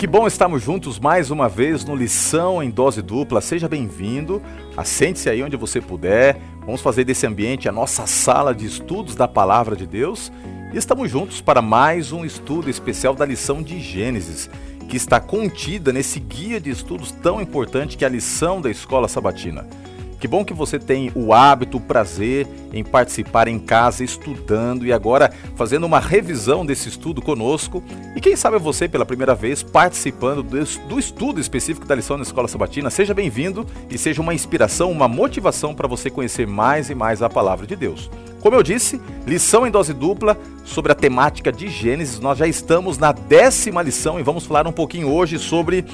Que bom estarmos juntos mais uma vez no Lição em Dose Dupla. Seja bem-vindo. Assente-se aí onde você puder. Vamos fazer desse ambiente a nossa sala de estudos da Palavra de Deus. E estamos juntos para mais um estudo especial da lição de Gênesis, que está contida nesse guia de estudos tão importante que é a lição da Escola Sabatina. Que bom que você tem o hábito, o prazer em participar em casa, estudando e agora fazendo uma revisão desse estudo conosco. E quem sabe você pela primeira vez participando do estudo específico da lição na Escola Sabatina. Seja bem-vindo e seja uma inspiração, uma motivação para você conhecer mais e mais a palavra de Deus. Como eu disse, lição em dose dupla sobre a temática de Gênesis. Nós já estamos na décima lição e vamos falar um pouquinho hoje sobre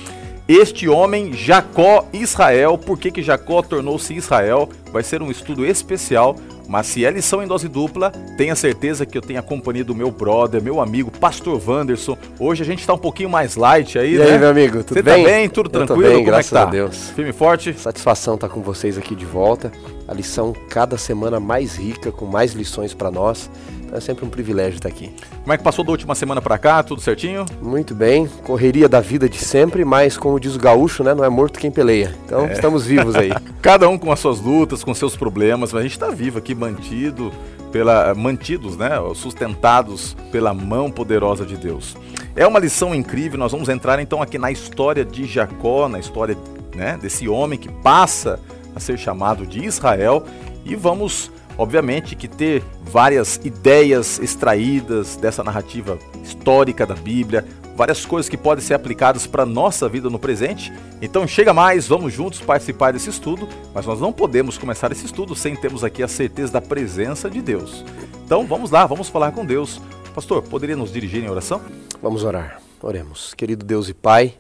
este homem, Jacó Israel. Por que, que Jacó tornou-se Israel? Vai ser um estudo especial, mas se é lição em dose dupla, tenha certeza que eu tenho a companhia do meu brother, meu amigo, Pastor Wanderson. Hoje a gente está um pouquinho mais light aí, e né? aí, meu amigo, tudo Você bem? tá bem? Tudo tranquilo? Bem, Como graças é que tá? a Deus. Firme e forte? Satisfação estar com vocês aqui de volta. A lição cada semana mais rica, com mais lições para nós. É sempre um privilégio estar aqui. Como é que passou da última semana para cá? Tudo certinho? Muito bem, correria da vida de sempre, mas como diz o gaúcho, né, não é morto quem peleia. Então estamos vivos aí. Cada um com as suas lutas, com seus problemas, mas a gente está vivo aqui, mantido pela, mantidos, né, sustentados pela mão poderosa de Deus. É uma lição incrível. Nós vamos entrar então aqui na história de Jacó, na história né, desse homem que passa a ser chamado de Israel e vamos obviamente que ter várias ideias extraídas dessa narrativa histórica da Bíblia, várias coisas que podem ser aplicadas para nossa vida no presente. Então chega mais, vamos juntos participar desse estudo, mas nós não podemos começar esse estudo sem termos aqui a certeza da presença de Deus. Então vamos lá, vamos falar com Deus. Pastor, poderia nos dirigir em oração? Vamos orar. Oremos. Querido Deus e Pai,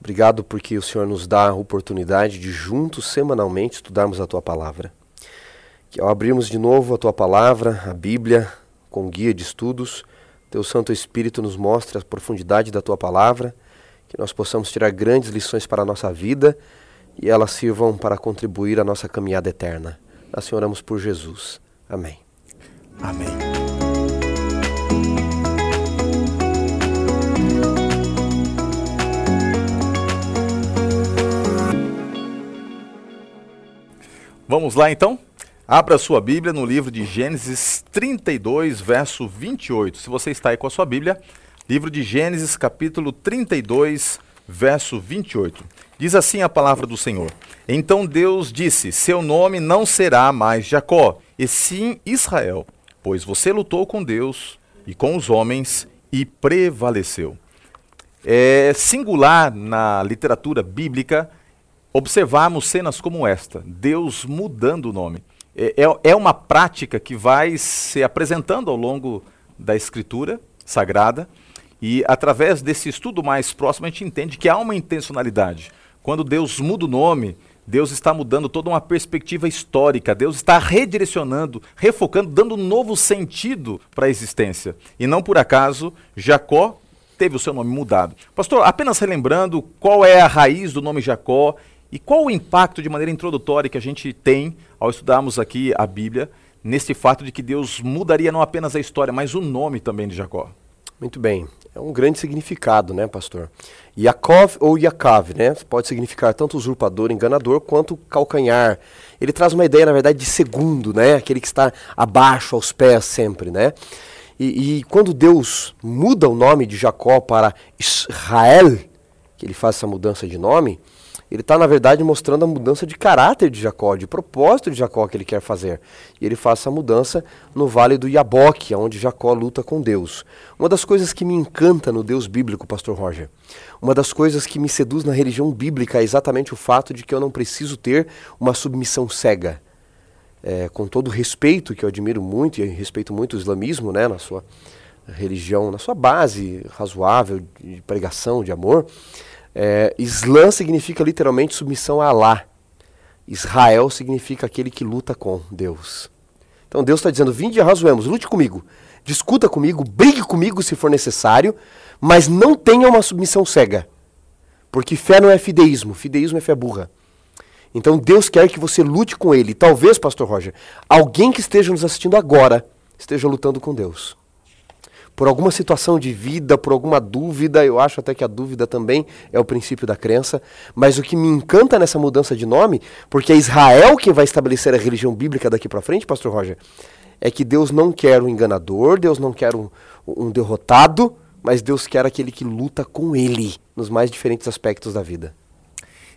obrigado porque o Senhor nos dá a oportunidade de juntos, semanalmente, estudarmos a Tua Palavra. Que ao abrirmos de novo a Tua Palavra, a Bíblia, com guia de estudos, Teu Santo Espírito nos mostre a profundidade da Tua Palavra, que nós possamos tirar grandes lições para a nossa vida e elas sirvam para contribuir à nossa caminhada eterna. Assim oramos por Jesus. Amém. Amém. Vamos lá então? Abra sua Bíblia no livro de Gênesis 32, verso 28. Se você está aí com a sua Bíblia, livro de Gênesis, capítulo 32, verso 28. Diz assim a palavra do Senhor: Então Deus disse: Seu nome não será mais Jacó, e sim Israel, pois você lutou com Deus e com os homens e prevaleceu. É singular na literatura bíblica observarmos cenas como esta, Deus mudando o nome. É, é, é uma prática que vai se apresentando ao longo da escritura sagrada e através desse estudo mais próximo a gente entende que há uma intencionalidade. Quando Deus muda o nome, Deus está mudando toda uma perspectiva histórica, Deus está redirecionando, refocando, dando um novo sentido para a existência. E não por acaso, Jacó teve o seu nome mudado. Pastor, apenas relembrando qual é a raiz do nome Jacó e qual o impacto de maneira introdutória que a gente tem ao estudarmos aqui a Bíblia nesse fato de que Deus mudaria não apenas a história, mas o nome também de Jacó. Muito bem. É um grande significado, né, pastor? Yaakov ou Yaakav, né? Pode significar tanto usurpador, enganador, quanto calcanhar. Ele traz uma ideia, na verdade, de segundo, né? Aquele que está abaixo, aos pés sempre, né? E, e quando Deus muda o nome de Jacó para Israel, que ele faz essa mudança de nome, ele está, na verdade, mostrando a mudança de caráter de Jacó, de propósito de Jacó que ele quer fazer. E ele faz essa mudança no vale do Iaboque, onde Jacó luta com Deus. Uma das coisas que me encanta no Deus bíblico, Pastor Roger, uma das coisas que me seduz na religião bíblica é exatamente o fato de que eu não preciso ter uma submissão cega. É, com todo respeito, que eu admiro muito, e respeito muito o islamismo, né, na sua religião, na sua base razoável de pregação, de amor, é, Islã significa literalmente submissão a Alá. Israel significa aquele que luta com Deus. Então Deus está dizendo: vinde e arrazoemos, lute comigo, discuta comigo, brigue comigo se for necessário, mas não tenha uma submissão cega. Porque fé não é fideísmo, fideísmo é fé burra. Então Deus quer que você lute com Ele. Talvez, Pastor Roger, alguém que esteja nos assistindo agora esteja lutando com Deus. Por alguma situação de vida, por alguma dúvida, eu acho até que a dúvida também é o princípio da crença, mas o que me encanta nessa mudança de nome, porque é Israel quem vai estabelecer a religião bíblica daqui para frente, pastor Roger, é que Deus não quer um enganador, Deus não quer um, um derrotado, mas Deus quer aquele que luta com ele nos mais diferentes aspectos da vida.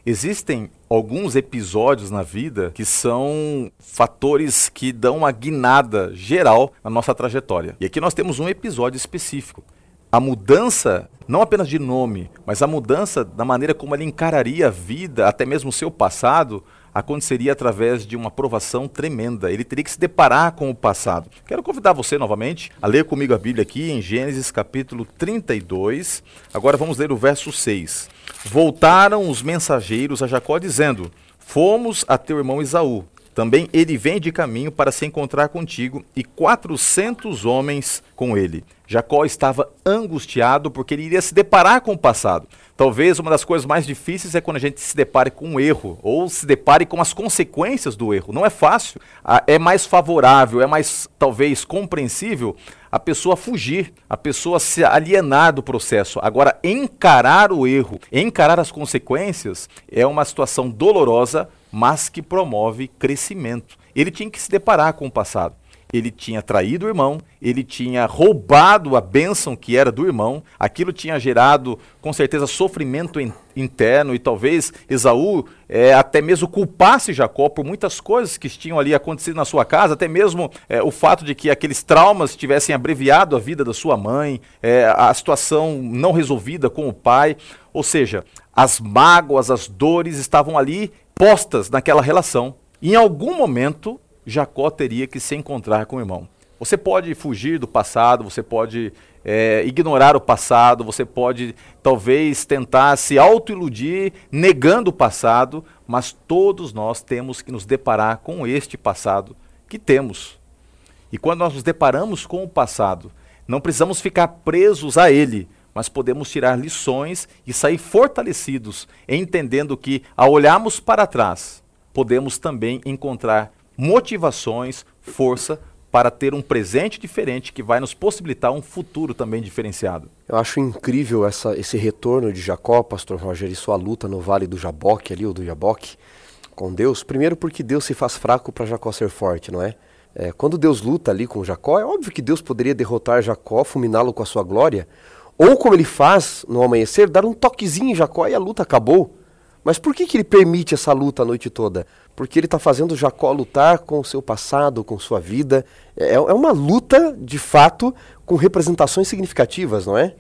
Existem alguns episódios na vida que são fatores que dão uma guinada geral na nossa trajetória. E aqui nós temos um episódio específico. A mudança, não apenas de nome, mas a mudança da maneira como ele encararia a vida, até mesmo o seu passado, aconteceria através de uma provação tremenda. Ele teria que se deparar com o passado. Quero convidar você novamente a ler comigo a Bíblia aqui em Gênesis capítulo 32. Agora vamos ler o verso 6. Voltaram os mensageiros a Jacó dizendo: Fomos a teu irmão Esaú. Também ele vem de caminho para se encontrar contigo e quatrocentos homens com ele. Jacó estava angustiado porque ele iria se deparar com o passado. Talvez uma das coisas mais difíceis é quando a gente se depare com um erro ou se depare com as consequências do erro. Não é fácil. É mais favorável, é mais talvez compreensível a pessoa fugir, a pessoa se alienar do processo. Agora, encarar o erro, encarar as consequências, é uma situação dolorosa, mas que promove crescimento. Ele tinha que se deparar com o passado ele tinha traído o irmão, ele tinha roubado a bênção que era do irmão, aquilo tinha gerado, com certeza, sofrimento in interno e talvez Esaú é, até mesmo culpasse Jacó por muitas coisas que tinham ali acontecido na sua casa, até mesmo é, o fato de que aqueles traumas tivessem abreviado a vida da sua mãe, é, a situação não resolvida com o pai, ou seja, as mágoas, as dores estavam ali postas naquela relação. Em algum momento, Jacó teria que se encontrar com o irmão. Você pode fugir do passado, você pode é, ignorar o passado, você pode talvez tentar se autoiludir negando o passado, mas todos nós temos que nos deparar com este passado que temos. E quando nós nos deparamos com o passado, não precisamos ficar presos a ele, mas podemos tirar lições e sair fortalecidos, entendendo que, ao olharmos para trás, podemos também encontrar motivações, força para ter um presente diferente que vai nos possibilitar um futuro também diferenciado. Eu acho incrível essa, esse retorno de Jacó, pastor Roger, e sua luta no vale do Jaboque, ali, ou do Jaboque, com Deus. Primeiro porque Deus se faz fraco para Jacó ser forte, não é? é? Quando Deus luta ali com Jacó, é óbvio que Deus poderia derrotar Jacó, fulminá-lo com a sua glória, ou como ele faz no amanhecer, dar um toquezinho em Jacó e a luta acabou. Mas por que, que ele permite essa luta a noite toda? porque ele está fazendo Jacó lutar com o seu passado, com sua vida. É, é uma luta, de fato, com representações significativas, não é?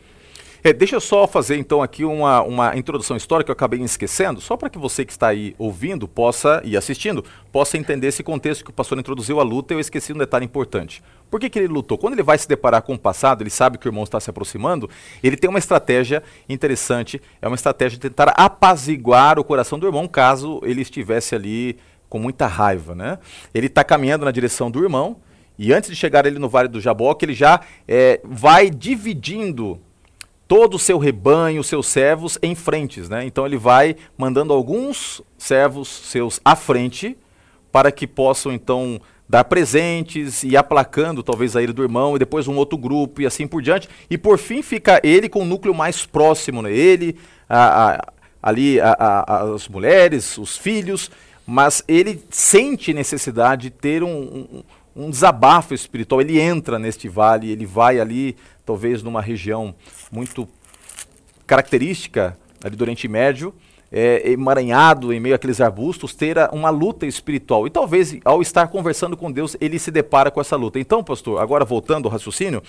É, deixa eu só fazer então aqui uma, uma introdução histórica que eu acabei esquecendo, só para que você que está aí ouvindo possa e assistindo possa entender esse contexto que o pastor introduziu a luta. Eu esqueci um detalhe importante. Por que, que ele lutou? Quando ele vai se deparar com o passado, ele sabe que o irmão está se aproximando, ele tem uma estratégia interessante, é uma estratégia de tentar apaziguar o coração do irmão caso ele estivesse ali com muita raiva. Né? Ele está caminhando na direção do irmão, e antes de chegar ele no Vale do Jaboque, ele já é, vai dividindo todo o seu rebanho, seus servos em frentes, né? Então ele vai mandando alguns servos seus à frente para que possam então dar presentes e aplacando talvez a ira do irmão e depois um outro grupo e assim por diante. E por fim fica ele com o núcleo mais próximo, né? Ele, a, a, ali a, as mulheres, os filhos, mas ele sente necessidade de ter um, um, um desabafo espiritual. Ele entra neste vale, ele vai ali talvez numa região muito característica ali do Oriente Médio, é, emaranhado em meio àqueles arbustos, ter uma luta espiritual. E talvez, ao estar conversando com Deus, ele se depara com essa luta. Então, pastor, agora voltando ao raciocínio,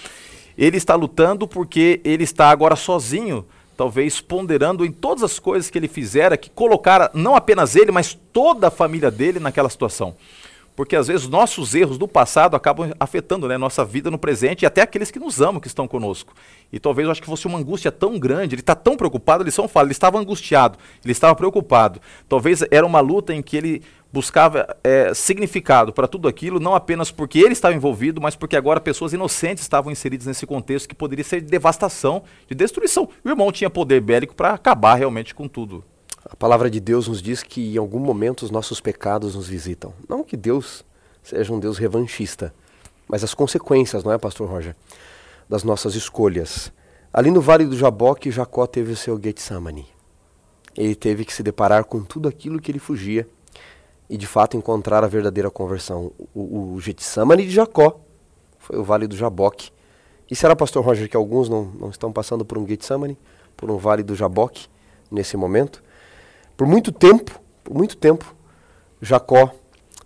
ele está lutando porque ele está agora sozinho, talvez ponderando em todas as coisas que ele fizera, que colocara não apenas ele, mas toda a família dele naquela situação porque às vezes nossos erros do passado acabam afetando né, nossa vida no presente e até aqueles que nos amam, que estão conosco. E talvez eu acho que fosse uma angústia tão grande, ele está tão preocupado, ele só fala, ele estava angustiado, ele estava preocupado. Talvez era uma luta em que ele buscava é, significado para tudo aquilo, não apenas porque ele estava envolvido, mas porque agora pessoas inocentes estavam inseridas nesse contexto que poderia ser de devastação, de destruição. O irmão tinha poder bélico para acabar realmente com tudo. A palavra de Deus nos diz que em algum momento os nossos pecados nos visitam. Não que Deus seja um Deus revanchista, mas as consequências, não é, pastor Roger? das nossas escolhas. Ali no Vale do Jaboque, Jacó teve o seu Getsamane. Ele teve que se deparar com tudo aquilo que ele fugia e de fato encontrar a verdadeira conversão. O, o Getsamane de Jacó foi o Vale do Jaboque. E será, pastor Roger, que alguns não, não estão passando por um Getsamane, por um Vale do Jaboque nesse momento? Por muito tempo, por muito tempo, Jacó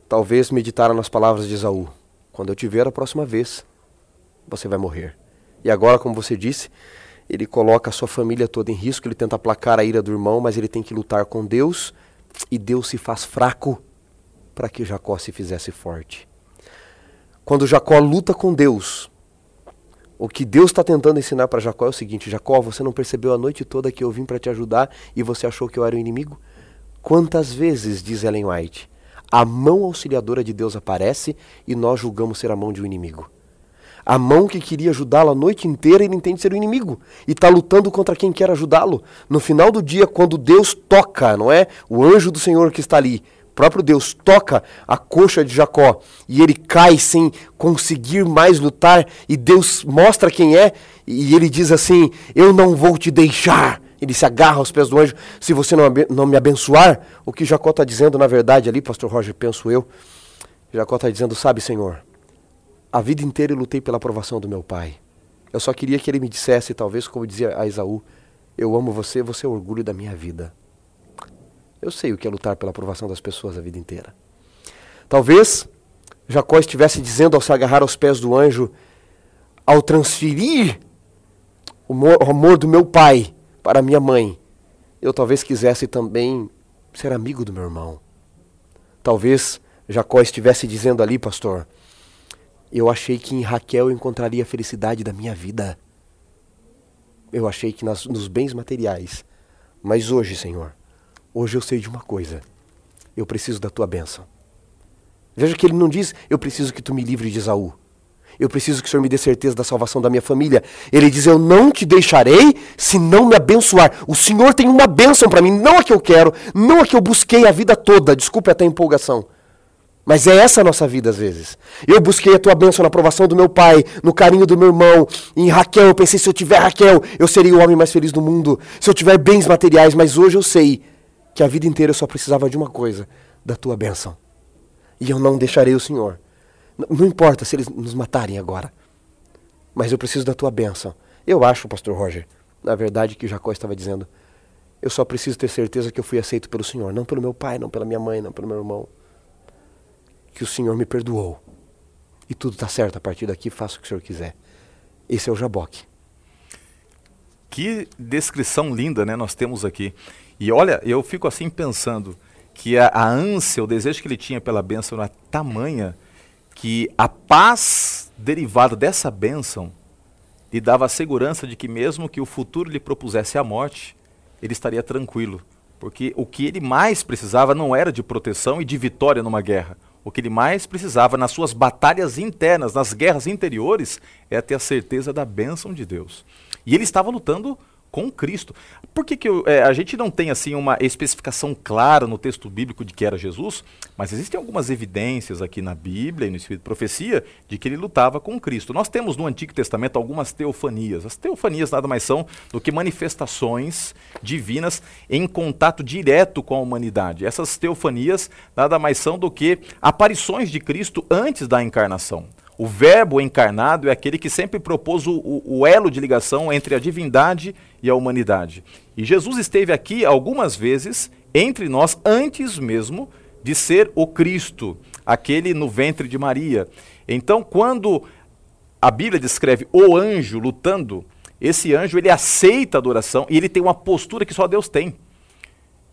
talvez meditara nas palavras de Esaú. Quando eu te ver a próxima vez, você vai morrer. E agora, como você disse, ele coloca a sua família toda em risco, ele tenta aplacar a ira do irmão, mas ele tem que lutar com Deus, e Deus se faz fraco para que Jacó se fizesse forte. Quando Jacó luta com Deus, o que Deus está tentando ensinar para Jacó é o seguinte: Jacó, você não percebeu a noite toda que eu vim para te ajudar e você achou que eu era o inimigo? Quantas vezes, diz Ellen White, a mão auxiliadora de Deus aparece e nós julgamos ser a mão de um inimigo? A mão que queria ajudá-lo a noite inteira, ele entende ser o inimigo e está lutando contra quem quer ajudá-lo. No final do dia, quando Deus toca, não é? O anjo do Senhor que está ali, próprio Deus toca a coxa de Jacó e ele cai sem conseguir mais lutar e Deus mostra quem é e ele diz assim: Eu não vou te deixar. Ele se agarra aos pés do anjo. Se você não, não me abençoar, o que Jacó está dizendo na verdade ali, Pastor Roger, penso eu. Jacó está dizendo: Sabe, Senhor, a vida inteira eu lutei pela aprovação do meu pai. Eu só queria que ele me dissesse, talvez como dizia a Esaú, eu amo você, você é o orgulho da minha vida. Eu sei o que é lutar pela aprovação das pessoas a vida inteira. Talvez Jacó estivesse dizendo ao se agarrar aos pés do anjo, ao transferir o amor do meu pai para minha mãe, eu talvez quisesse também ser amigo do meu irmão. Talvez Jacó estivesse dizendo ali, pastor, eu achei que em Raquel eu encontraria a felicidade da minha vida. Eu achei que nas, nos bens materiais. Mas hoje, Senhor, hoje eu sei de uma coisa. Eu preciso da tua bênção. Veja que ele não diz, eu preciso que tu me livre de Esaú. Eu preciso que o Senhor me dê certeza da salvação da minha família. Ele diz, eu não te deixarei se não me abençoar. O Senhor tem uma bênção para mim, não a que eu quero, não a que eu busquei a vida toda. Desculpe até a empolgação. Mas é essa a nossa vida às vezes. Eu busquei a tua bênção na aprovação do meu pai, no carinho do meu irmão. Em Raquel, eu pensei, se eu tiver Raquel, eu seria o homem mais feliz do mundo. Se eu tiver bens materiais, mas hoje eu sei que a vida inteira eu só precisava de uma coisa, da tua bênção. E eu não deixarei o Senhor. Não importa se eles nos matarem agora. Mas eu preciso da tua bênção. Eu acho, pastor Roger, na verdade que Jacó estava dizendo, eu só preciso ter certeza que eu fui aceito pelo Senhor, não pelo meu pai, não pela minha mãe, não pelo meu irmão que o Senhor me perdoou. E tudo está certo, a partir daqui faça o que o Senhor quiser. Esse é o Jaboque. Que descrição linda né, nós temos aqui. E olha, eu fico assim pensando que a, a ânsia, o desejo que ele tinha pela bênção era tamanha que a paz derivada dessa bênção lhe dava a segurança de que mesmo que o futuro lhe propusesse a morte, ele estaria tranquilo. Porque o que ele mais precisava não era de proteção e de vitória numa guerra. O que ele mais precisava nas suas batalhas internas, nas guerras interiores, é ter a certeza da bênção de Deus. E ele estava lutando com Cristo. Por que, que eu, é, a gente não tem assim uma especificação clara no texto bíblico de que era Jesus? Mas existem algumas evidências aqui na Bíblia e no Espírito de Profecia de que ele lutava com Cristo. Nós temos no Antigo Testamento algumas teofanias. As teofanias nada mais são do que manifestações divinas em contato direto com a humanidade. Essas teofanias nada mais são do que aparições de Cristo antes da encarnação. O Verbo encarnado é aquele que sempre propôs o, o, elo de ligação entre a divindade e a humanidade. E Jesus esteve aqui algumas vezes entre nós antes mesmo de ser o Cristo, aquele no ventre de Maria. Então, quando a Bíblia descreve o anjo lutando, esse anjo ele aceita a adoração e ele tem uma postura que só Deus tem,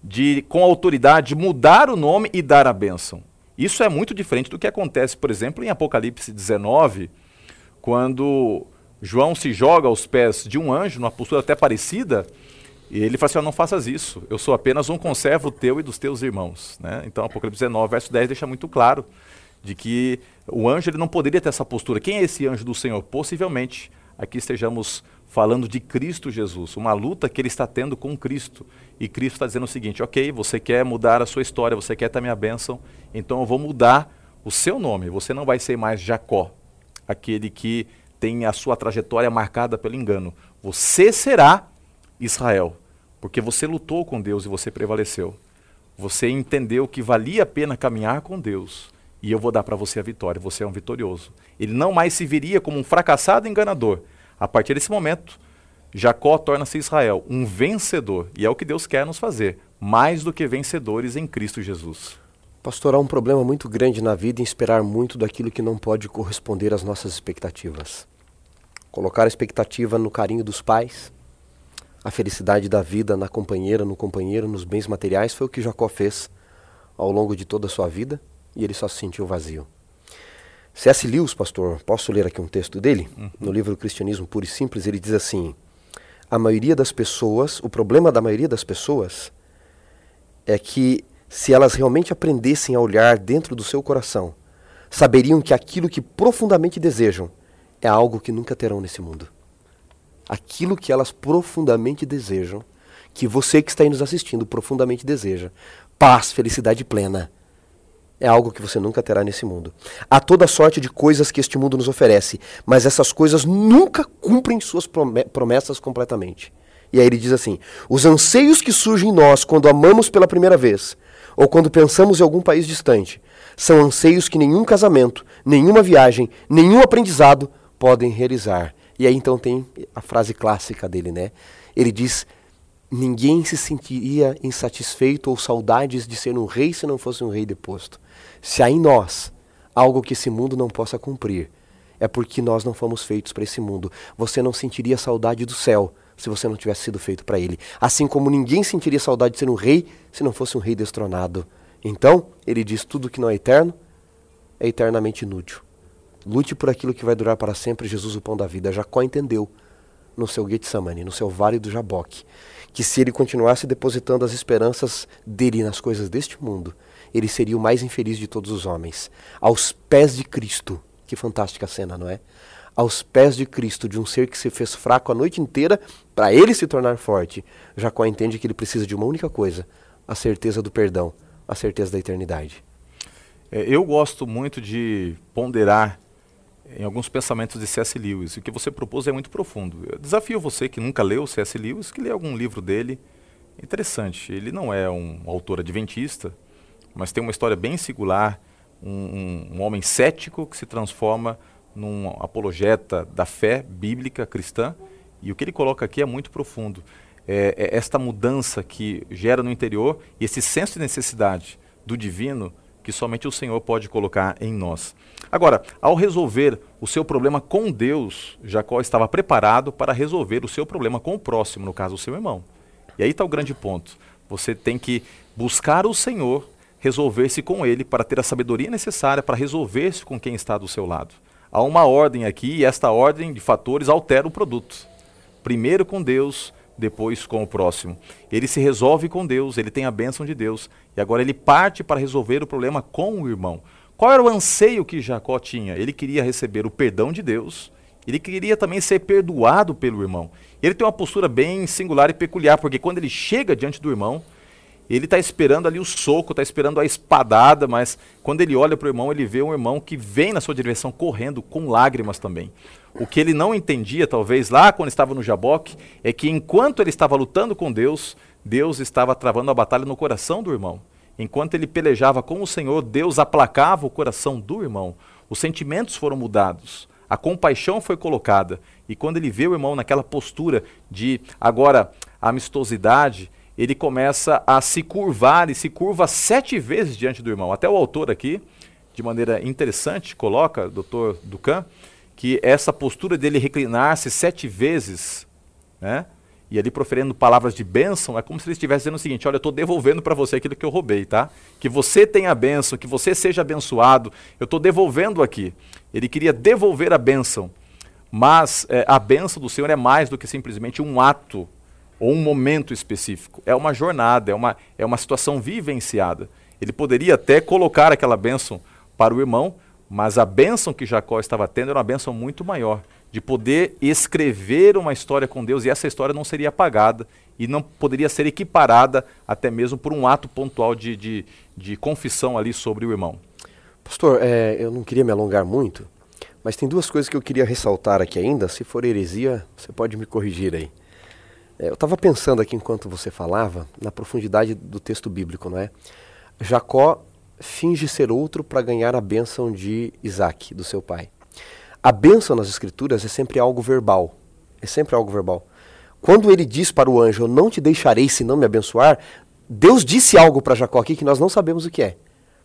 de com autoridade mudar o nome e dar a bênção. Isso é muito diferente do que acontece, por exemplo, em Apocalipse 19, quando João se joga aos pés de um anjo, numa postura até parecida, e ele fala assim: Não faças isso, eu sou apenas um conservo teu e dos teus irmãos. Né? Então, Apocalipse 19, verso 10 deixa muito claro de que o anjo ele não poderia ter essa postura. Quem é esse anjo do Senhor? Possivelmente aqui estejamos falando de Cristo Jesus, uma luta que ele está tendo com Cristo. E Cristo está dizendo o seguinte: ok, você quer mudar a sua história, você quer ter a minha bênção, então eu vou mudar o seu nome. Você não vai ser mais Jacó, aquele que tem a sua trajetória marcada pelo engano. Você será Israel, porque você lutou com Deus e você prevaleceu. Você entendeu que valia a pena caminhar com Deus e eu vou dar para você a vitória. Você é um vitorioso. Ele não mais se viria como um fracassado enganador. A partir desse momento, Jacó torna-se Israel um vencedor. E é o que Deus quer nos fazer, mais do que vencedores em Cristo Jesus. Pastor, há um problema muito grande na vida em esperar muito daquilo que não pode corresponder às nossas expectativas. Colocar a expectativa no carinho dos pais, a felicidade da vida na companheira, no companheiro, nos bens materiais, foi o que Jacó fez ao longo de toda a sua vida e ele só se sentiu vazio. C.S. Lewis, pastor, posso ler aqui um texto dele? Uhum. No livro Cristianismo Puro e Simples, ele diz assim: A maioria das pessoas, o problema da maioria das pessoas é que se elas realmente aprendessem a olhar dentro do seu coração, saberiam que aquilo que profundamente desejam é algo que nunca terão nesse mundo. Aquilo que elas profundamente desejam, que você que está aí nos assistindo profundamente deseja, paz, felicidade plena, é algo que você nunca terá nesse mundo. Há toda sorte de coisas que este mundo nos oferece, mas essas coisas nunca cumprem suas promessas completamente. E aí ele diz assim: os anseios que surgem em nós quando amamos pela primeira vez, ou quando pensamos em algum país distante, são anseios que nenhum casamento, nenhuma viagem, nenhum aprendizado podem realizar. E aí então tem a frase clássica dele, né? Ele diz: ninguém se sentiria insatisfeito ou saudades de ser um rei se não fosse um rei deposto. Se há em nós algo que esse mundo não possa cumprir, é porque nós não fomos feitos para esse mundo. Você não sentiria saudade do céu se você não tivesse sido feito para ele. Assim como ninguém sentiria saudade de ser um rei se não fosse um rei destronado. Então, ele diz: tudo que não é eterno é eternamente inútil. Lute por aquilo que vai durar para sempre, Jesus, o pão da vida. Jacó entendeu no seu Getsemane, no seu vale do Jaboque, que se ele continuasse depositando as esperanças dele nas coisas deste mundo, ele seria o mais infeliz de todos os homens. Aos pés de Cristo. Que fantástica cena, não é? aos pés de Cristo, de um ser que se fez fraco a noite inteira para ele se tornar forte, Jacó entende que ele precisa de uma única coisa: a certeza do perdão, a certeza da eternidade. É, eu gosto muito de ponderar em alguns pensamentos de C.S. Lewis. O que você propôs é muito profundo. Eu desafio você que nunca leu C.S. Lewis, que lê algum livro dele. Interessante. Ele não é um autor adventista, mas tem uma história bem singular. Um, um, um homem cético que se transforma num apologeta da fé bíblica cristã, e o que ele coloca aqui é muito profundo. É, é esta mudança que gera no interior e esse senso de necessidade do divino que somente o Senhor pode colocar em nós. Agora, ao resolver o seu problema com Deus, Jacó estava preparado para resolver o seu problema com o próximo, no caso, o seu irmão. E aí está o grande ponto. Você tem que buscar o Senhor, resolver-se com Ele, para ter a sabedoria necessária para resolver-se com quem está do seu lado há uma ordem aqui e esta ordem de fatores altera o produto. Primeiro com Deus, depois com o próximo. Ele se resolve com Deus, ele tem a bênção de Deus e agora ele parte para resolver o problema com o irmão. Qual era o anseio que Jacó tinha? Ele queria receber o perdão de Deus, ele queria também ser perdoado pelo irmão. Ele tem uma postura bem singular e peculiar, porque quando ele chega diante do irmão, ele está esperando ali o soco, está esperando a espadada, mas quando ele olha para o irmão, ele vê um irmão que vem na sua direção correndo com lágrimas também. O que ele não entendia, talvez, lá quando estava no Jaboque, é que enquanto ele estava lutando com Deus, Deus estava travando a batalha no coração do irmão. Enquanto ele pelejava com o Senhor, Deus aplacava o coração do irmão. Os sentimentos foram mudados. A compaixão foi colocada. E quando ele vê o irmão naquela postura de agora amistosidade, ele começa a se curvar e se curva sete vezes diante do irmão. Até o autor aqui, de maneira interessante, coloca, doutor Ducan, que essa postura dele reclinar-se sete vezes, né? E ali proferindo palavras de bênção, é como se ele estivesse dizendo o seguinte: olha, eu estou devolvendo para você aquilo que eu roubei, tá? Que você tenha a bênção, que você seja abençoado, eu estou devolvendo aqui. Ele queria devolver a bênção, mas é, a bênção do Senhor é mais do que simplesmente um ato ou um momento específico. É uma jornada, é uma, é uma situação vivenciada. Ele poderia até colocar aquela bênção para o irmão, mas a bênção que Jacó estava tendo era uma bênção muito maior, de poder escrever uma história com Deus e essa história não seria apagada e não poderia ser equiparada até mesmo por um ato pontual de, de, de confissão ali sobre o irmão. Pastor, é, eu não queria me alongar muito, Mas tem duas coisas que eu queria ressaltar aqui ainda. Se for heresia, você pode me corrigir aí. É, eu estava pensando aqui enquanto você falava, na profundidade do texto bíblico, não é? Jacó finge ser outro para ganhar a bênção de Isaac, do seu pai. A bênção nas escrituras é sempre algo verbal. É sempre algo verbal. Quando ele diz para o anjo, eu não te deixarei se não me abençoar, Deus disse algo para Jacó aqui que nós não sabemos o que é.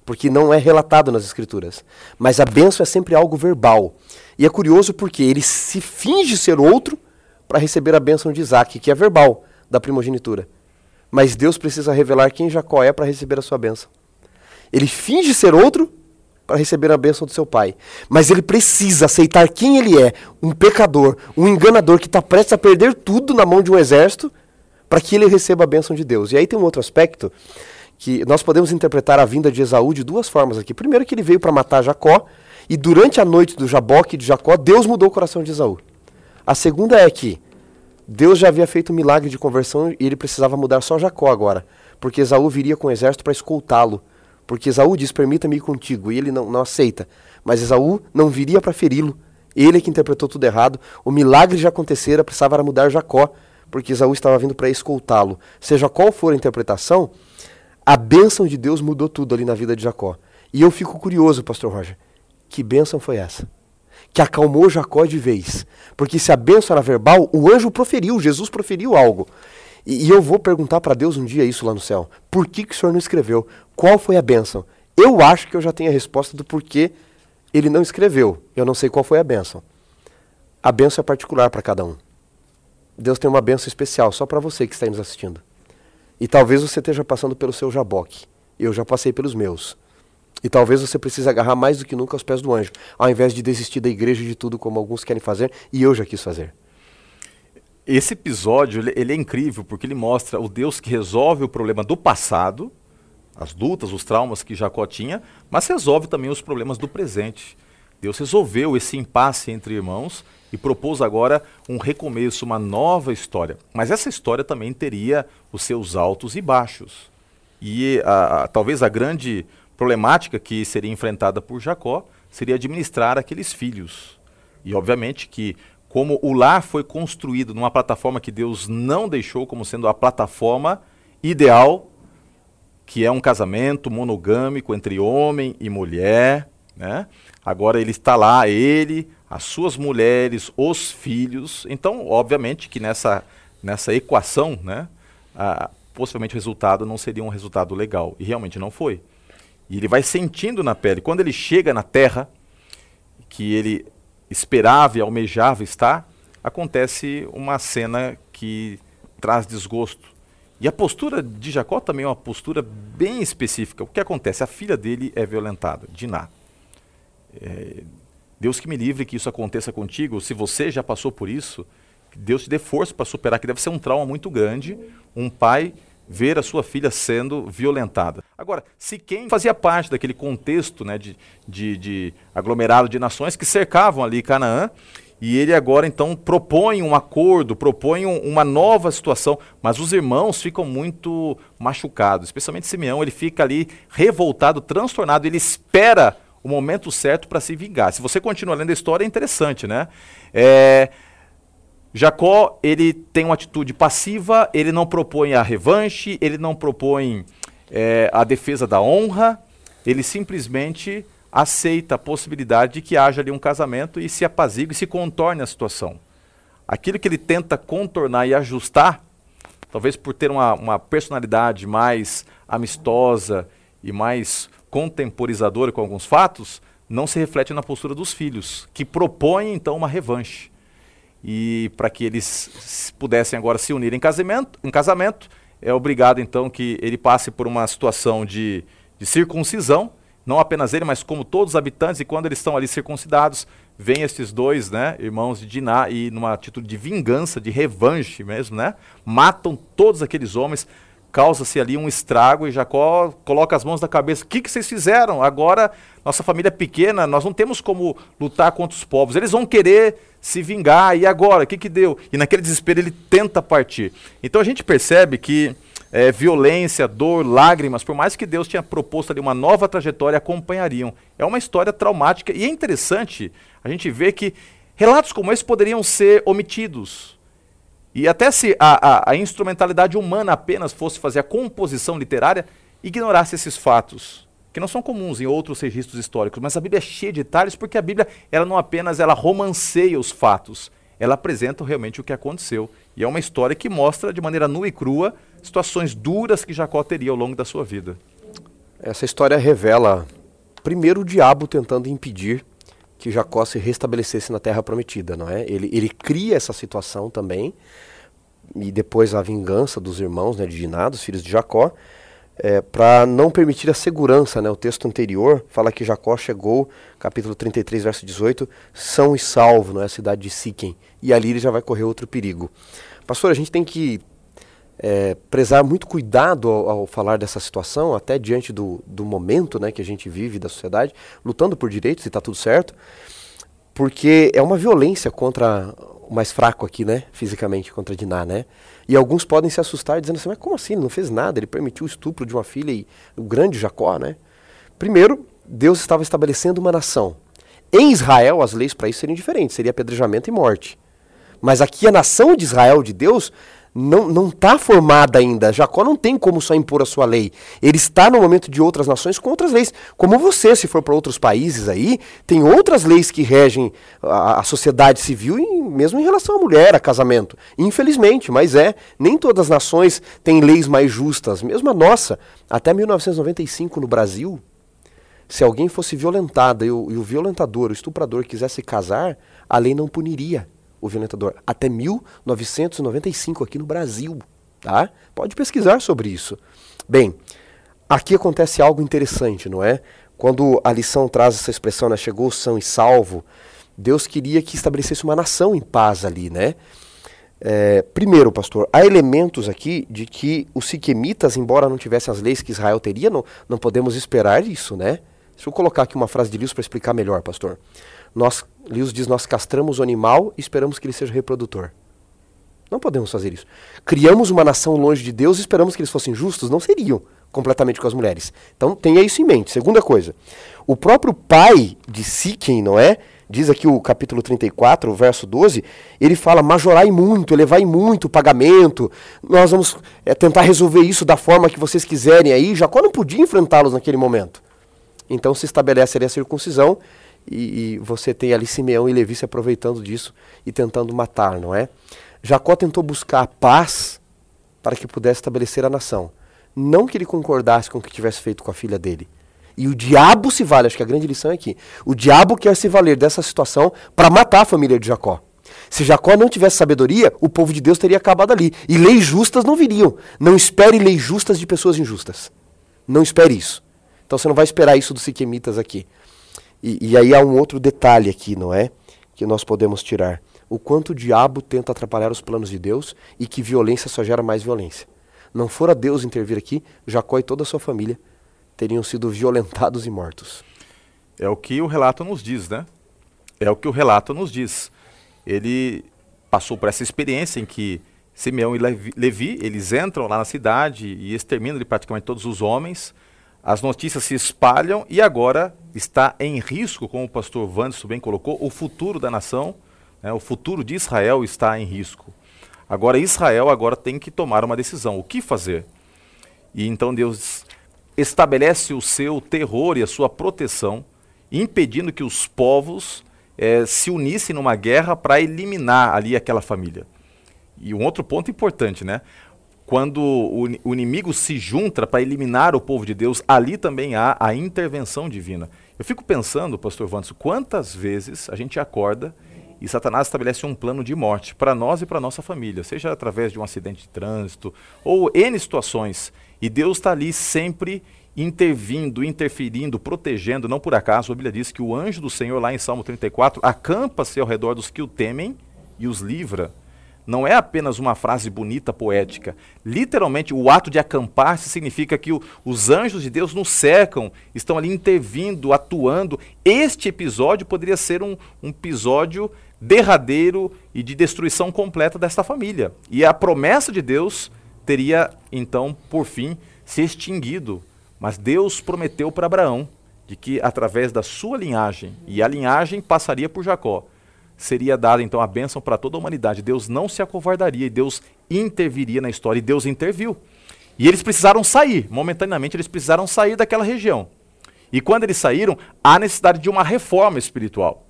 Porque não é relatado nas escrituras. Mas a bênção é sempre algo verbal. E é curioso porque ele se finge ser outro para receber a bênção de Isaac, que é verbal, da primogenitura. Mas Deus precisa revelar quem Jacó é para receber a sua bênção. Ele finge ser outro para receber a bênção do seu pai. Mas ele precisa aceitar quem ele é, um pecador, um enganador que está prestes a perder tudo na mão de um exército, para que ele receba a bênção de Deus. E aí tem um outro aspecto que nós podemos interpretar a vinda de Esaú de duas formas aqui. Primeiro que ele veio para matar Jacó, e durante a noite do Jaboque de Jacó, Deus mudou o coração de Esaú. A segunda é que Deus já havia feito um milagre de conversão e ele precisava mudar só Jacó agora, porque Esaú viria com o exército para escoltá-lo porque Esaú diz: Permita-me ir contigo. E ele não, não aceita. Mas Esaú não viria para feri-lo. Ele é que interpretou tudo errado. O milagre já acontecera, precisava mudar Jacó, porque Esaú estava vindo para escoltá-lo. Seja qual for a interpretação, a bênção de Deus mudou tudo ali na vida de Jacó. E eu fico curioso, pastor Roger, que bênção foi essa? Que acalmou Jacó de vez. Porque se a bênção era verbal, o anjo proferiu, Jesus proferiu algo. E, e eu vou perguntar para Deus um dia isso lá no céu. Por que, que o senhor não escreveu? Qual foi a bênção? Eu acho que eu já tenho a resposta do porquê ele não escreveu. Eu não sei qual foi a bênção. A bênção é particular para cada um. Deus tem uma bênção especial só para você que está nos assistindo. E talvez você esteja passando pelo seu jaboque. Eu já passei pelos meus. E talvez você precise agarrar mais do que nunca aos pés do anjo, ao invés de desistir da igreja de tudo como alguns querem fazer, e eu já quis fazer. Esse episódio ele, é incrível porque ele mostra o Deus que resolve o problema do passado, as lutas, os traumas que Jacó tinha, mas resolve também os problemas do presente. Deus resolveu esse impasse entre irmãos e propôs agora um recomeço, uma nova história. Mas essa história também teria os seus altos e baixos. E a, a, talvez a grande problemática que seria enfrentada por Jacó seria administrar aqueles filhos. E obviamente que como o lar foi construído numa plataforma que Deus não deixou como sendo a plataforma ideal, que é um casamento monogâmico entre homem e mulher, né? Agora ele está lá, ele, as suas mulheres, os filhos. Então, obviamente que nessa, nessa equação, né, a, possivelmente o resultado não seria um resultado legal. E realmente não foi. E ele vai sentindo na pele. Quando ele chega na terra, que ele esperava e almejava estar, acontece uma cena que traz desgosto. E a postura de Jacó também é uma postura bem específica. O que acontece? A filha dele é violentada, Diná. É, Deus que me livre que isso aconteça contigo. Se você já passou por isso, Deus te dê força para superar, que deve ser um trauma muito grande. Um pai ver a sua filha sendo violentada. Agora, se quem fazia parte daquele contexto né, de, de, de aglomerado de nações que cercavam ali Canaã, e ele agora então propõe um acordo, propõe um, uma nova situação, mas os irmãos ficam muito machucados, especialmente Simeão, ele fica ali revoltado, transtornado, ele espera o momento certo para se vingar. Se você continua lendo a história, é interessante, né? É, Jacó, ele tem uma atitude passiva, ele não propõe a revanche, ele não propõe é, a defesa da honra, ele simplesmente aceita a possibilidade de que haja ali um casamento e se apazigue e se contorne a situação. Aquilo que ele tenta contornar e ajustar, talvez por ter uma, uma personalidade mais amistosa e mais contemporizadora com alguns fatos, não se reflete na postura dos filhos, que propõem então uma revanche e para que eles pudessem agora se unir em casamento, em casamento, é obrigado então que ele passe por uma situação de, de circuncisão, não apenas ele, mas como todos os habitantes, e quando eles estão ali circuncidados, vêm estes dois né, irmãos de Diná e numa atitude de vingança, de revanche mesmo, né, matam todos aqueles homens, causa-se ali um estrago e Jacó coloca as mãos na cabeça. O que, que vocês fizeram? Agora, nossa família é pequena, nós não temos como lutar contra os povos. Eles vão querer se vingar. E agora? O que, que deu? E naquele desespero ele tenta partir. Então a gente percebe que é, violência, dor, lágrimas, por mais que Deus tinha proposto ali uma nova trajetória, acompanhariam. É uma história traumática e é interessante a gente ver que relatos como esse poderiam ser omitidos. E até se a, a, a instrumentalidade humana apenas fosse fazer a composição literária, ignorasse esses fatos que não são comuns em outros registros históricos, mas a Bíblia é cheia de detalhes porque a Bíblia ela não apenas ela romanceia os fatos, ela apresenta realmente o que aconteceu. E é uma história que mostra de maneira nua e crua situações duras que Jacó teria ao longo da sua vida. Essa história revela, primeiro, o diabo tentando impedir que Jacó se restabelecesse na terra prometida, não é? Ele, ele cria essa situação também, e depois a vingança dos irmãos né, de Diná, dos filhos de Jacó, é, para não permitir a segurança. Né? O texto anterior fala que Jacó chegou, capítulo 33, verso 18, são e salvo, não é a cidade de Siquem, e ali ele já vai correr outro perigo. Pastor, a gente tem que é, prezar muito cuidado ao, ao, falar dessa situação, até diante do, do momento né, que a gente vive da sociedade, lutando por direitos e está tudo certo, porque é uma violência contra o mais fraco aqui, né, fisicamente, contra Diná, né? E alguns podem se assustar dizendo assim, mas como assim? Ele não fez nada, ele permitiu o estupro de uma filha e o grande Jacó, né? Primeiro, Deus estava estabelecendo uma nação. Em Israel, as leis para isso seriam diferentes, seria apedrejamento e morte. Mas aqui a nação de Israel, de Deus, não não está formada ainda. Jacó não tem como só impor a sua lei. Ele está no momento de outras nações com outras leis. Como você, se for para outros países aí, tem outras leis que regem a, a sociedade civil, e mesmo em relação à mulher, a casamento. Infelizmente, mas é. Nem todas as nações têm leis mais justas. Mesmo a nossa, até 1995 no Brasil, se alguém fosse violentada e o, e o violentador, o estuprador, quisesse casar, a lei não puniria o violentador, até 1995 aqui no Brasil. Tá? Pode pesquisar sobre isso. Bem, aqui acontece algo interessante, não é? Quando a lição traz essa expressão, né, chegou são e salvo, Deus queria que estabelecesse uma nação em paz ali, né? É, primeiro, pastor, há elementos aqui de que os siquemitas, embora não tivessem as leis que Israel teria, não, não podemos esperar isso, né? Deixa eu colocar aqui uma frase de Lewis para explicar melhor, pastor. Nós, Lewis diz, nós castramos o animal e esperamos que ele seja reprodutor. Não podemos fazer isso. Criamos uma nação longe de Deus e esperamos que eles fossem justos? Não seriam completamente com as mulheres. Então tenha isso em mente. Segunda coisa, o próprio pai de Siquem, não é? Diz aqui o capítulo 34, verso 12, ele fala, majorai muito, elevai muito o pagamento, nós vamos é, tentar resolver isso da forma que vocês quiserem aí. Jacó não podia enfrentá-los naquele momento. Então se estabelece ali a circuncisão e, e, você tem ali Simeão e Levi se aproveitando disso e tentando matar, não é? Jacó tentou buscar a paz para que pudesse estabelecer a nação. Não que ele concordasse com o que tivesse feito com a filha dele. E o diabo se vale, acho que a grande lição é aqui. O diabo quer se valer dessa situação para matar a família de Jacó. Se Jacó não tivesse sabedoria, o povo de Deus teria acabado ali. E leis justas não viriam. Não espere leis justas de pessoas injustas. Não espere isso. Então você não vai esperar isso dos siquemitas aqui. E, e aí há um outro detalhe aqui, não é? Que nós podemos tirar. O quanto o diabo tenta atrapalhar os planos de Deus e que violência só gera mais violência. Não fora Deus intervir aqui, Jacó e toda a sua família teriam sido violentados e mortos. É o que o relato nos diz, né? É o que o relato nos diz. Ele passou por essa experiência em que Simeão e Levi, eles entram lá na cidade e exterminam praticamente todos os homens. As notícias se espalham e agora está em risco, como o pastor Wanderson bem colocou, o futuro da nação, né, o futuro de Israel está em risco. Agora Israel agora tem que tomar uma decisão, o que fazer? E então Deus estabelece o seu terror e a sua proteção, impedindo que os povos eh, se unissem numa guerra para eliminar ali aquela família. E um outro ponto importante, né? Quando o, inimigo se junta para eliminar o povo de Deus, ali também há a intervenção divina. Eu fico pensando, pastor Vanso, quantas vezes a gente acorda e Satanás estabelece um plano de morte para nós e para nossa família, seja através de um acidente de trânsito ou N situações. E Deus está ali sempre intervindo, interferindo, protegendo. Não por acaso, a Bíblia diz que o anjo do Senhor, lá em Salmo 34, acampa-se ao redor dos que o temem e os livra não é apenas uma frase bonita, poética. Literalmente, o ato de acampar-se significa que o, os anjos de Deus nos cercam, estão ali intervindo, atuando. Este episódio poderia ser um, um episódio derradeiro e de destruição completa desta família. E a promessa de Deus teria então, por fim, se extinguido. Mas Deus prometeu para Abraão de que através da sua linhagem, e a linhagem passaria por Jacó, seria dada então a bênção para toda a humanidade. Deus não se acovardaria e Deus interviria na história e Deus interviu. E eles precisaram sair, momentaneamente eles precisaram sair daquela região. E quando eles saíram, há necessidade de uma reforma espiritual.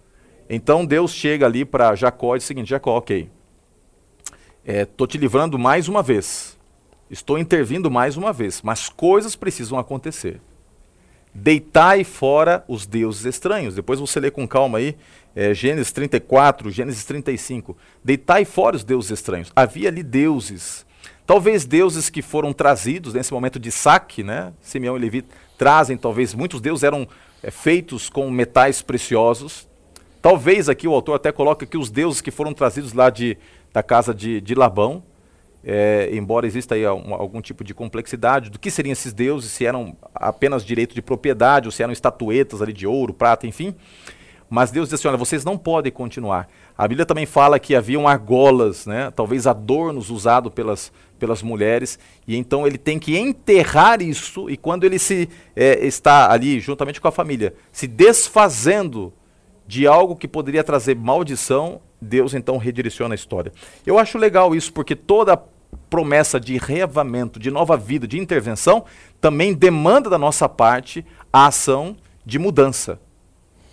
Então Deus chega ali para Jacó e diz o seguinte: Jacó, ok, estou é, te livrando mais uma vez, estou intervindo mais uma vez, mas coisas precisam acontecer. Deitai fora os deuses estranhos. Depois você lê com calma aí, é, Gênesis 34, Gênesis 35. Deitai fora os deuses estranhos. Havia ali deuses. Talvez deuses que foram trazidos nesse momento de saque, né? Simeão e Levi trazem, talvez muitos deuses eram é, feitos com metais preciosos. Talvez aqui o autor até coloca que os deuses que foram trazidos lá de, da casa de, de Labão, é, embora exista aí um, algum tipo de complexidade do que seriam esses deuses, se eram apenas direito de propriedade, ou se eram estatuetas ali de ouro, prata, enfim. Mas Deus disse assim: olha, vocês não podem continuar. A Bíblia também fala que haviam argolas, né, talvez adornos usados pelas, pelas mulheres, e então ele tem que enterrar isso, e quando ele se é, está ali, juntamente com a família, se desfazendo de algo que poderia trazer maldição, Deus então redireciona a história. Eu acho legal isso, porque toda promessa de reavamento, de nova vida, de intervenção, também demanda da nossa parte a ação de mudança.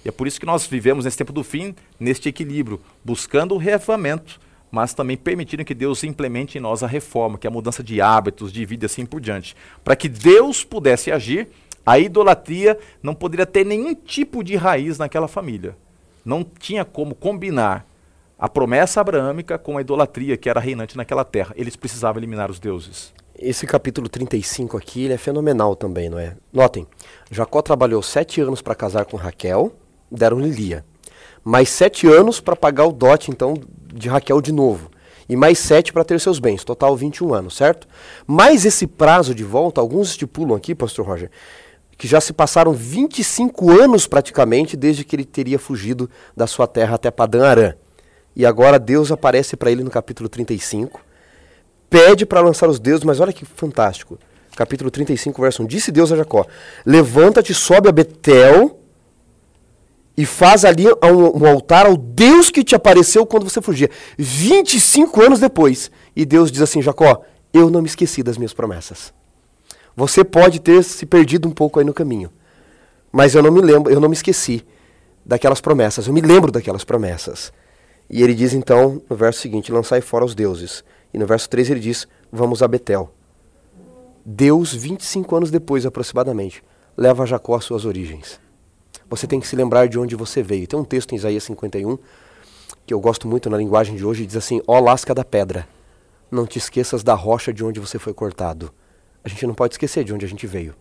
E é por isso que nós vivemos nesse tempo do fim, neste equilíbrio, buscando o reavamento, mas também permitindo que Deus implemente em nós a reforma, que é a mudança de hábitos, de vida e assim por diante. Para que Deus pudesse agir, a idolatria não poderia ter nenhum tipo de raiz naquela família. Não tinha como combinar a promessa abraâmica com a idolatria que era reinante naquela terra. Eles precisavam eliminar os deuses. Esse capítulo 35 aqui ele é fenomenal também, não é? Notem, Jacó trabalhou sete anos para casar com Raquel, deram-lhe Lia. Mais sete anos para pagar o dote, então, de Raquel de novo. E mais sete para ter seus bens, total 21 anos, certo? Mais esse prazo de volta, alguns estipulam aqui, pastor Roger, que já se passaram 25 anos praticamente desde que ele teria fugido da sua terra até Padã Arã. E agora Deus aparece para ele no capítulo 35, pede para lançar os deuses, mas olha que fantástico. Capítulo 35, verso 1. Disse Deus a Jacó: Levanta-te, sobe a Betel e faz ali um, um, altar ao Deus que te apareceu quando você fugia. 25 anos depois. E Deus diz assim: Jacó, eu não me esqueci das minhas promessas. Você pode ter se perdido um pouco aí no caminho, mas eu não me lembro, eu não me esqueci daquelas promessas. Eu me lembro daquelas promessas. E ele diz então, no verso seguinte, lançai fora os deuses. E no verso 3 ele diz, vamos a Betel. Deus, 25 anos depois aproximadamente, leva Jacó às suas origens. Você tem que se lembrar de onde você veio. Tem um texto em Isaías 51 que eu gosto muito na linguagem de hoje, diz assim: Ó lasca da pedra, não te esqueças da rocha de onde você foi cortado. A gente não pode esquecer de onde a gente veio,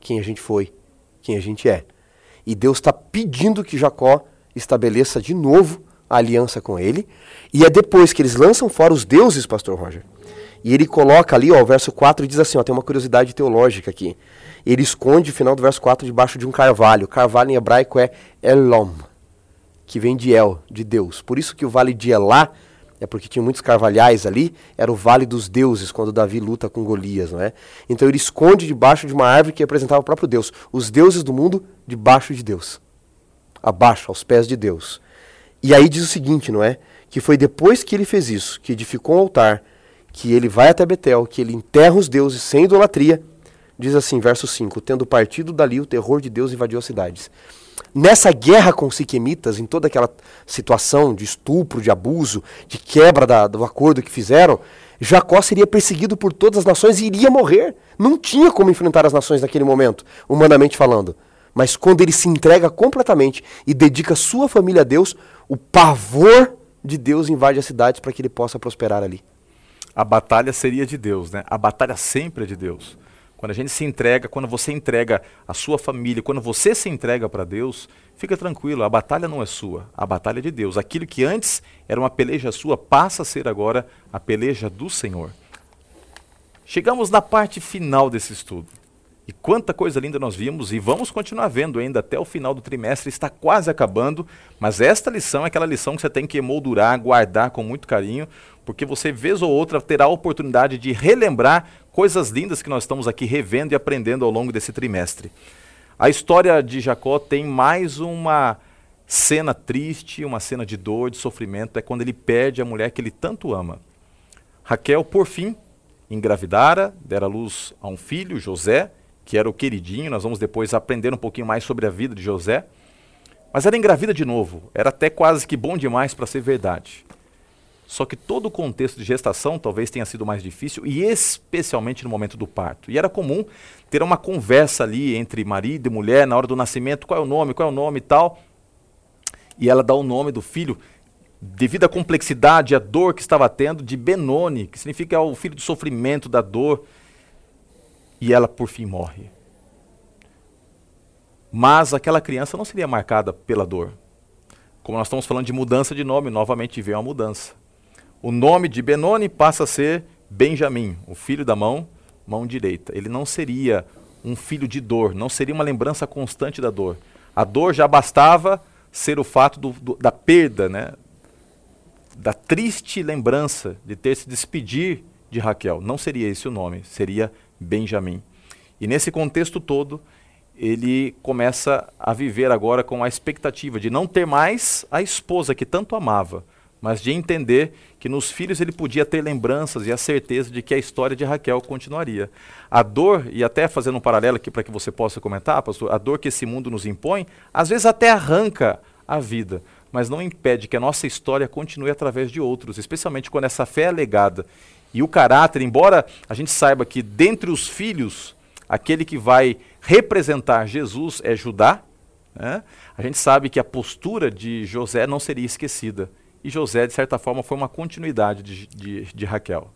quem a gente foi, quem a gente é. E Deus está pedindo que Jacó estabeleça de novo a aliança com ele. E é depois que eles lançam fora os deuses, pastor Roger. E ele coloca ali, ó, o verso 4 e diz assim, ó, tem uma curiosidade teológica aqui. Ele esconde o final do verso 4 debaixo de um carvalho. Carvalho em hebraico é Elom, que vem de El, de Deus. Por isso que o vale de Elá é porque tinha muitos carvalhais ali, era o vale dos deuses, quando Davi luta com Golias, não é? Então ele esconde debaixo de uma árvore que representava o próprio Deus. Os deuses do mundo debaixo de Deus. Abaixo, aos pés de Deus. E aí diz o seguinte, não é? Que foi depois que ele fez isso, que edificou um altar, que ele vai até Betel, que ele enterra os deuses sem idolatria. Diz assim, verso 5: Tendo partido dali, o terror de Deus invadiu as cidades. Nessa guerra com os siquemitas, em toda aquela situação de estupro, de abuso, de quebra da, do acordo que fizeram, Jacó seria perseguido por todas as nações e iria morrer. Não tinha como enfrentar as nações naquele momento, humanamente falando. Mas quando ele se entrega completamente e dedica sua família a Deus, o pavor de Deus invade as cidades para que ele possa prosperar ali. A batalha seria de Deus, né? A batalha sempre é de Deus. Quando a gente se entrega, quando você entrega a sua família, quando você se entrega para Deus, fica tranquilo, a batalha não é sua, a batalha é de Deus. Aquilo que antes era uma peleja sua passa a ser agora a peleja do Senhor. Chegamos na parte final desse estudo. E quanta coisa linda nós vimos e vamos continuar vendo ainda até o final do trimestre, está quase acabando, mas esta lição é aquela lição que você tem que emoldurar, guardar com muito carinho, porque você, vez ou outra, terá a oportunidade de relembrar coisas lindas que nós estamos aqui revendo e aprendendo ao longo desse trimestre. A história de Jacó tem mais uma cena triste, uma cena de dor, de sofrimento, é quando ele perde a mulher que ele tanto ama. Raquel, por fim, engravidara, dera luz a um filho, José, que era o queridinho, nós vamos depois aprender um pouquinho mais sobre a vida de José. Mas ela engravida de novo, era até quase que bom demais para ser verdade. Só que todo o contexto de gestação talvez tenha sido mais difícil, e especialmente no momento do parto. E era comum ter uma conversa ali entre marido e mulher na hora do nascimento: qual é o nome, qual é o nome e tal. E ela dá o nome do filho, devido à complexidade, à dor que estava tendo, de Benoni, que significa o filho do sofrimento, da dor. E ela por fim morre. Mas aquela criança não seria marcada pela dor. Como nós estamos falando de mudança de nome, novamente veio uma mudança o nome de Benoni passa a ser Benjamim, o filho da mão, mão direita. Ele não seria um filho de dor, não seria uma lembrança constante da dor. A dor já bastava ser o fato do, do, da perda, né? da triste lembrança de ter se despedir de Raquel. Não seria esse o nome, seria Benjamim. E nesse contexto todo, ele começa a viver agora com a expectativa de não ter mais a esposa que tanto amava, mas de entender que nos filhos ele podia ter lembranças e a certeza de que a história de Raquel continuaria. A dor, e até fazendo um paralelo aqui para que você possa comentar, pastor, a dor que esse mundo nos impõe, às vezes até arranca a vida, mas não impede que a nossa história continue através de outros, especialmente quando essa fé é legada. E o caráter, embora a gente saiba que dentre os filhos, aquele que vai representar Jesus é Judá, né? a gente sabe que a postura de José não seria esquecida e José, de certa forma, foi uma continuidade de, de, de Raquel.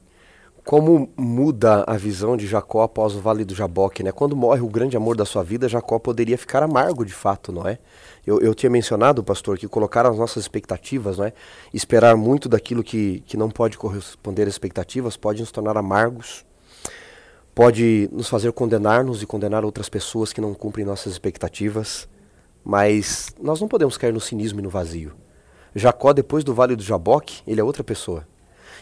Como muda a visão de Jacó após o Vale do Jaboque, né? Quando morre o grande amor da sua vida, Jacó poderia ficar amargo de fato, não é? Eu, eu tinha mencionado, pastor, que colocar as nossas expectativas, não é? Esperar muito daquilo que, que não pode corresponder às expectativas pode nos tornar amargos, pode nos fazer condenar-nos e condenar outras pessoas que não cumprem nossas expectativas, mas nós não podemos cair no cinismo e no vazio. Jacó, depois do Vale do Jaboque, ele é outra pessoa.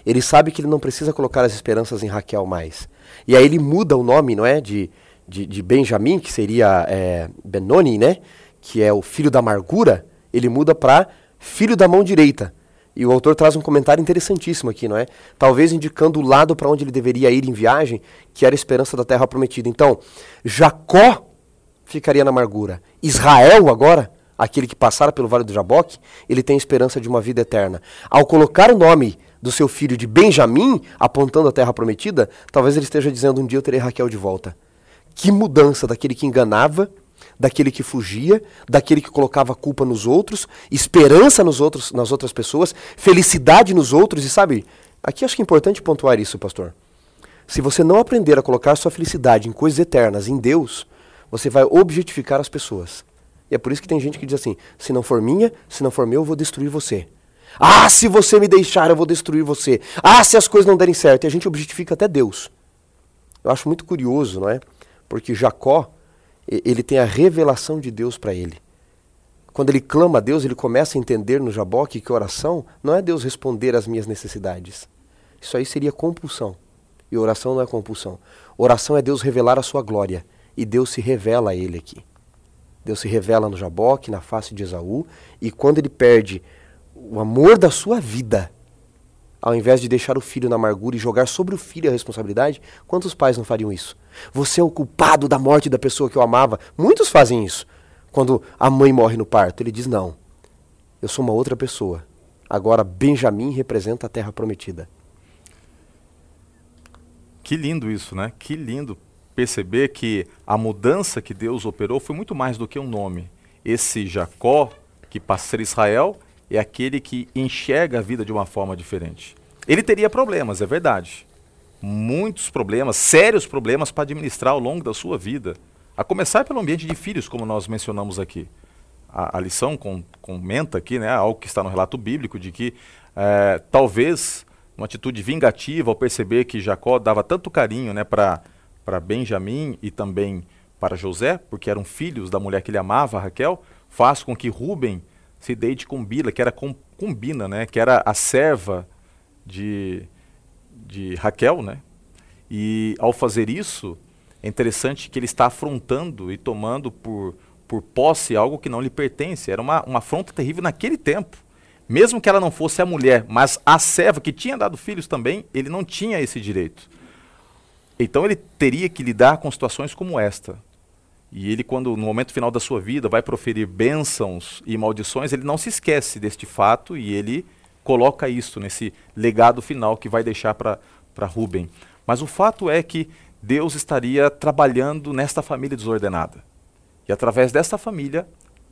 Ele sabe que ele não precisa colocar as esperanças em Raquel mais. E aí ele muda o nome, não é? De, de, de Benjamim, que seria é, Benoni, né? Que é o filho da amargura. Ele muda para filho da mão direita. E o autor traz um comentário interessantíssimo aqui, não é? Talvez indicando o lado para onde ele deveria ir em viagem, que era a esperança da terra prometida. Então, Jacó ficaria na amargura. Israel agora aquele que passara pelo vale do Jaboque, ele tem esperança de uma vida eterna. Ao colocar o nome do seu filho de Benjamim, apontando a terra prometida, talvez ele esteja dizendo: Um dia eu terei Raquel de volta. Que mudança daquele que enganava, daquele que fugia, daquele que colocava culpa nos outros, esperança nos outros, nas outras pessoas, felicidade nos outros. E sabe, aqui acho que é importante pontuar isso, pastor. Se você não aprender a colocar sua felicidade em coisas eternas, em Deus, você vai objetificar as pessoas. E é por isso que tem gente que diz assim: se não for minha, se não for meu, eu vou destruir você. Ah, se você me deixar, eu vou destruir você. Ah, se as coisas não derem certo. E a gente objetifica até Deus. Eu acho muito curioso, não é? Porque Jacó, ele tem a revelação de Deus para ele. Quando ele clama a Deus, ele começa a entender no Jaboque que oração não é Deus responder às minhas necessidades. Isso aí seria compulsão. E oração não é compulsão. Oração é Deus revelar a sua glória. E Deus se revela a ele aqui. Deus se revela no Jaboque, na face de Esaú, e quando ele perde o amor da sua vida, ao invés de deixar o filho na amargura e jogar sobre o filho a responsabilidade, quantos pais não fariam isso? Você é o culpado da morte da pessoa que eu amava. Muitos fazem isso. Quando a mãe morre no parto, ele diz: Não, eu sou uma outra pessoa. Agora Benjamim representa a terra prometida. Que lindo isso, né? Que lindo perceber que a mudança que Deus operou foi muito mais do que um nome. Esse Jacó, que passa a Israel, é aquele que enxerga a vida de uma forma diferente. Ele teria problemas, é verdade. Muitos problemas, sérios problemas para administrar ao longo da sua vida. A começar pelo ambiente de filhos, como nós mencionamos aqui. A, a lição com, comenta aqui, né, algo que está no relato bíblico, de que é, talvez uma atitude vingativa ao perceber que Jacó dava tanto carinho né, para Benjamim e também para José, porque eram filhos da mulher que ele amava, Raquel, faz com que Rubem se deite com Bila, que era concubina, né, que era a serva de, de Raquel, né? E ao fazer isso, é interessante que ele está afrontando e tomando por, por posse algo que não lhe pertence. Era uma, uma afronta terrível naquele tempo. Mesmo que ela não fosse a mulher, mas a serva que tinha dado filhos também, ele não tinha esse direito. Então ele teria que lidar com situações como esta. E ele, quando no momento final da sua vida vai proferir bênçãos e maldições, ele não se esquece deste fato e ele coloca isso nesse legado final que vai deixar para Rubem. Mas o fato é que Deus estaria trabalhando nesta família desordenada. E através desta família,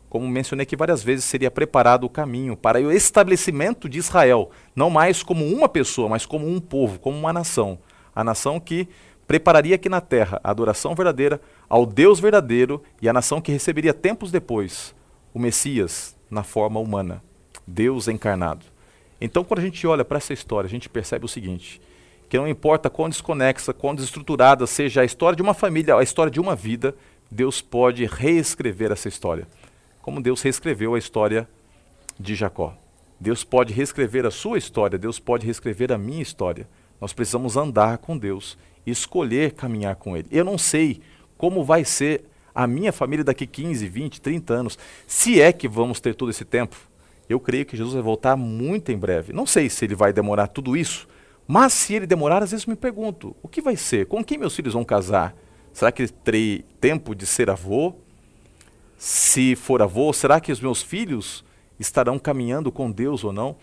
como mencionei aqui várias vezes, seria preparado o caminho para o estabelecimento de Israel, não mais como uma pessoa, mas como um povo, como uma nação. A nação que prepararia aqui na terra a adoração verdadeira ao Deus verdadeiro e a nação que receberia tempos depois o Messias na forma humana, Deus encarnado. Então, quando a gente olha para essa história, a gente percebe o seguinte: que não importa quão desconexa, quão desestruturada seja a história de uma família, a história de uma vida, Deus pode reescrever essa história. Como Deus reescreveu a história de Jacó. Deus pode reescrever a sua história, Deus pode reescrever a minha história. Nós precisamos andar com Deus escolher caminhar com Ele. Eu não sei como vai ser a minha família daqui 15, 20, 30 anos, se é que vamos ter todo esse tempo. Eu creio que Jesus vai voltar muito em breve. Não sei se ele vai demorar tudo isso, mas se ele demorar, às vezes me pergunto: o que vai ser? Com quem meus filhos vão casar? Será que terei tempo de ser avô? Se for avô, será que os meus filhos estarão caminhando com Deus ou não?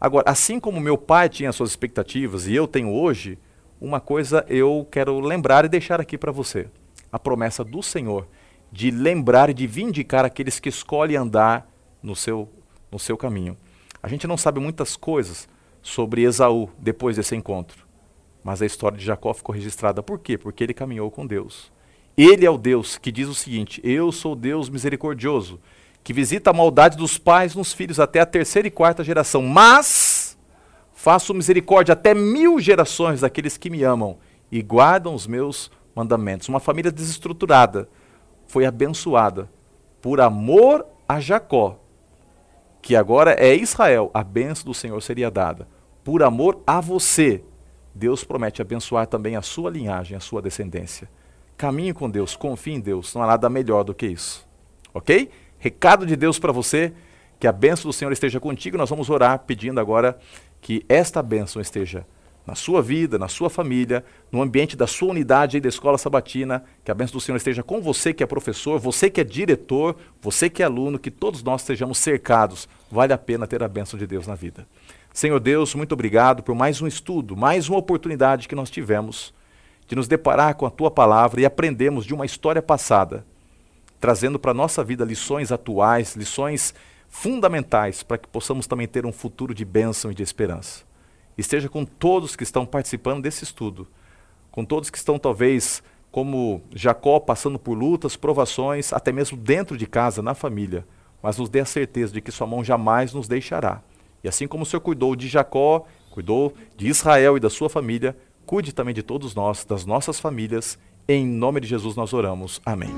Agora, assim como meu pai tinha suas expectativas e eu tenho hoje, uma coisa eu quero lembrar e deixar aqui para você: a promessa do Senhor de lembrar e de vindicar aqueles que escolhem andar no seu, no seu caminho. A gente não sabe muitas coisas sobre Esaú depois desse encontro, mas a história de Jacó ficou registrada. Por quê? Porque ele caminhou com Deus. Ele é o Deus que diz o seguinte: Eu sou Deus misericordioso, que visita a maldade dos pais nos filhos até a terceira e quarta geração, mas Faço misericórdia até mil gerações daqueles que me amam e guardam os meus mandamentos. Uma família desestruturada foi abençoada por amor a Jacó, que agora é Israel. A bênção do Senhor seria dada. Por amor a você, Deus promete abençoar também a sua linhagem, a sua descendência. Caminhe com Deus, confie em Deus, não há nada melhor do que isso. Ok? Recado de Deus para você, que a bênção do Senhor esteja contigo. Nós vamos orar pedindo agora que esta bênção esteja na sua vida, na sua família, no ambiente da sua unidade e da escola sabatina, que a bênção do Senhor esteja com você que é professor, você que é diretor, você que é aluno, que todos nós estejamos cercados. Vale a pena ter a bênção de Deus na vida. Senhor Deus, muito obrigado por mais um estudo, mais uma oportunidade que nós tivemos de nos deparar com a tua palavra e aprendemos de uma história passada, trazendo para a nossa vida lições atuais, lições fundamentais para que possamos também ter um futuro de bênção e de esperança. Esteja com todos que estão participando desse estudo, com todos que estão talvez como Jacó passando por lutas, provações, até mesmo dentro de casa, na família, mas nos dê a certeza de que sua mão jamais nos deixará. E assim como o Senhor cuidou de Jacó, cuidou de Israel e da sua família, cuide também de todos nós, das nossas famílias. Em nome de Jesus nós oramos. Amém.